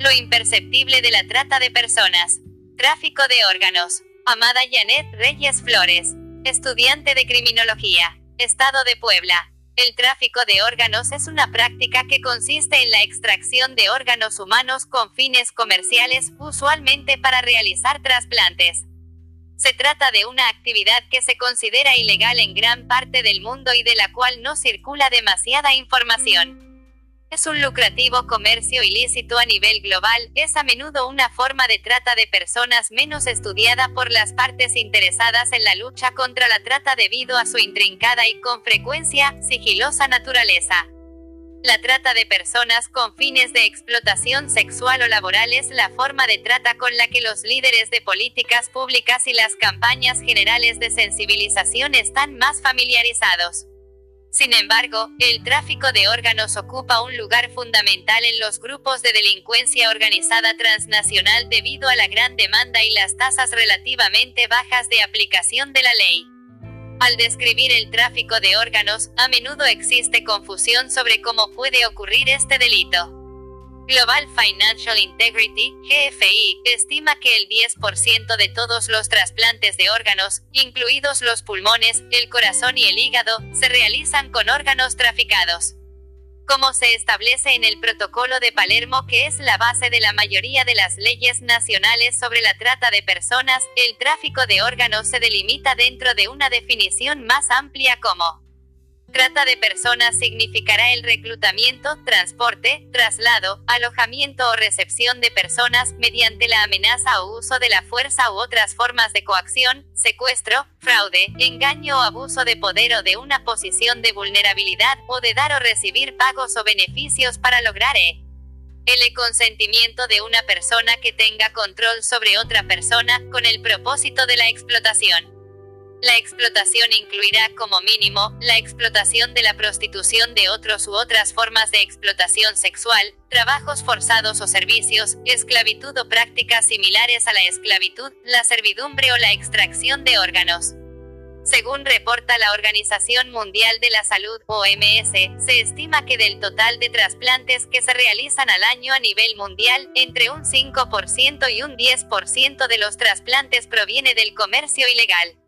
lo imperceptible de la trata de personas. Tráfico de órganos. Amada Janet Reyes Flores. Estudiante de Criminología. Estado de Puebla. El tráfico de órganos es una práctica que consiste en la extracción de órganos humanos con fines comerciales, usualmente para realizar trasplantes. Se trata de una actividad que se considera ilegal en gran parte del mundo y de la cual no circula demasiada información. Es un lucrativo comercio ilícito a nivel global, es a menudo una forma de trata de personas menos estudiada por las partes interesadas en la lucha contra la trata debido a su intrincada y con frecuencia sigilosa naturaleza. La trata de personas con fines de explotación sexual o laboral es la forma de trata con la que los líderes de políticas públicas y las campañas generales de sensibilización están más familiarizados. Sin embargo, el tráfico de órganos ocupa un lugar fundamental en los grupos de delincuencia organizada transnacional debido a la gran demanda y las tasas relativamente bajas de aplicación de la ley. Al describir el tráfico de órganos, a menudo existe confusión sobre cómo puede ocurrir este delito. Global Financial Integrity, GFI, estima que el 10% de todos los trasplantes de órganos, incluidos los pulmones, el corazón y el hígado, se realizan con órganos traficados. Como se establece en el Protocolo de Palermo que es la base de la mayoría de las leyes nacionales sobre la trata de personas, el tráfico de órganos se delimita dentro de una definición más amplia como Trata de personas significará el reclutamiento, transporte, traslado, alojamiento o recepción de personas mediante la amenaza o uso de la fuerza u otras formas de coacción, secuestro, fraude, engaño o abuso de poder o de una posición de vulnerabilidad o de dar o recibir pagos o beneficios para lograr el consentimiento de una persona que tenga control sobre otra persona con el propósito de la explotación. La explotación incluirá, como mínimo, la explotación de la prostitución de otros u otras formas de explotación sexual, trabajos forzados o servicios, esclavitud o prácticas similares a la esclavitud, la servidumbre o la extracción de órganos. Según reporta la Organización Mundial de la Salud, OMS, se estima que del total de trasplantes que se realizan al año a nivel mundial, entre un 5% y un 10% de los trasplantes proviene del comercio ilegal.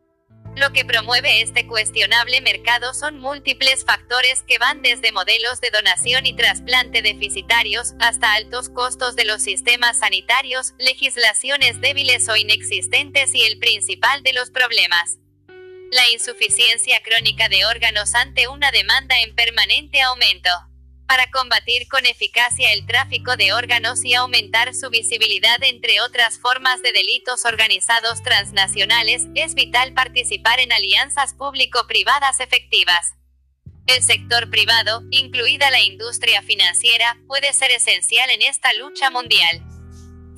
Lo que promueve este cuestionable mercado son múltiples factores que van desde modelos de donación y trasplante deficitarios, hasta altos costos de los sistemas sanitarios, legislaciones débiles o inexistentes y el principal de los problemas. La insuficiencia crónica de órganos ante una demanda en permanente aumento para combatir con eficacia el tráfico de órganos y aumentar su visibilidad entre otras formas de delitos organizados transnacionales, es vital participar en alianzas público-privadas efectivas. El sector privado, incluida la industria financiera, puede ser esencial en esta lucha mundial.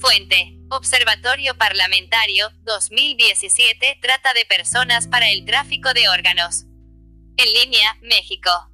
Fuente. Observatorio Parlamentario, 2017, trata de personas para el tráfico de órganos. En línea, México.